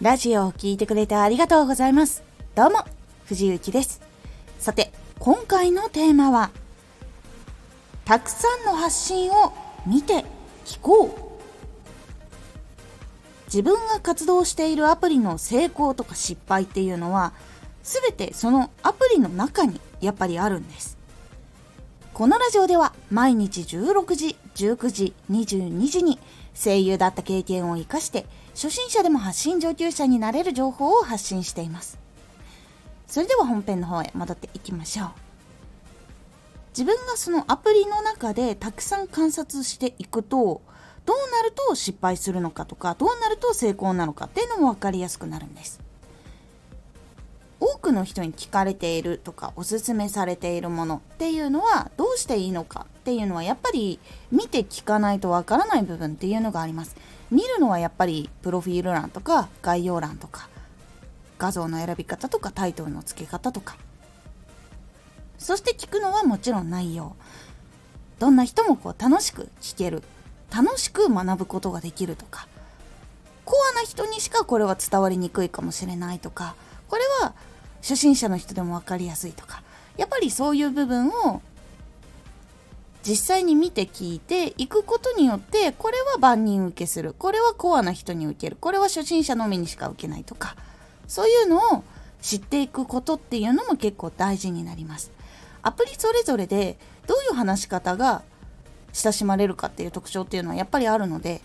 ラジオを聴いてくれてありがとうございます。どうも、藤幸です。さて、今回のテーマは、たくさんの発信を見て聞こう。自分が活動しているアプリの成功とか失敗っていうのは、すべてそのアプリの中にやっぱりあるんです。このラジオでは毎日16時、19時、22時に声優だった経験を活かして初心者でも発信上級者になれる情報を発信しています。それでは本編の方へ戻っていきましょう。自分がそのアプリの中でたくさん観察していくとどうなると失敗するのかとかどうなると成功なのかっていうのも分かりやすくなるんです。多くの人に聞かれているとかおすすめされているものっていうのはどうしていいのかっていうのはやっぱり見て聞かないとわからない部分っていうのがあります。見るのはやっぱりプロフィール欄とか概要欄とか画像の選び方とかタイトルの付け方とか。そして聞くのはもちろん内容。どんな人もこう楽しく聞ける。楽しく学ぶことができるとか。コアな人にしかこれは伝わりにくいかもしれないとか。これは初心者の人でも分かりやすいとかやっぱりそういう部分を実際に見て聞いていくことによってこれは万人受けする。これはコアな人に受ける。これは初心者のみにしか受けないとか。そういうのを知っていくことっていうのも結構大事になります。アプリそれぞれでどういう話し方が親しまれるかっていう特徴っていうのはやっぱりあるので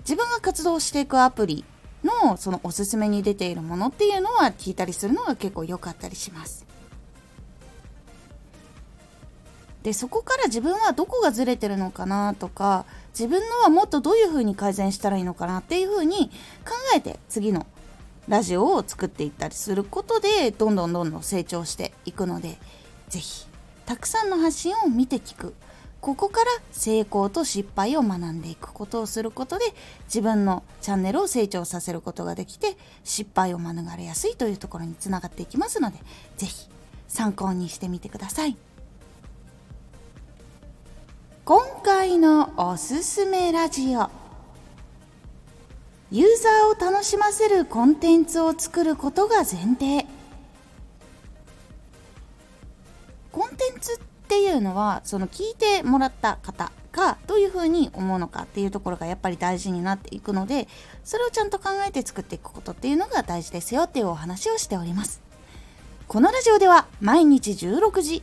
自分が活動していくアプリのそのおすすめに出ているものっていうのは聞いたりするのが結構良かったりします。でそこから自分はどこがずれてるのかなとか自分のはもっとどういう風に改善したらいいのかなっていう風に考えて次のラジオを作っていったりすることでどんどんどんどん成長していくので是非たくさんの発信を見て聞く。ここから成功と失敗を学んでいくことをすることで自分のチャンネルを成長させることができて失敗を免れやすいというところにつながっていきますので是非参考にしてみてください。今回のおすすめラジオユーザーを楽しませるコンテンツを作ることが前提コンテンツってっていうのはその聞いてもらった方がどういうふうに思うのかっていうところがやっぱり大事になっていくのでそれをちゃんと考えて作っていくことっていうのが大事ですよっていうお話をしております。このラジオでは毎日16時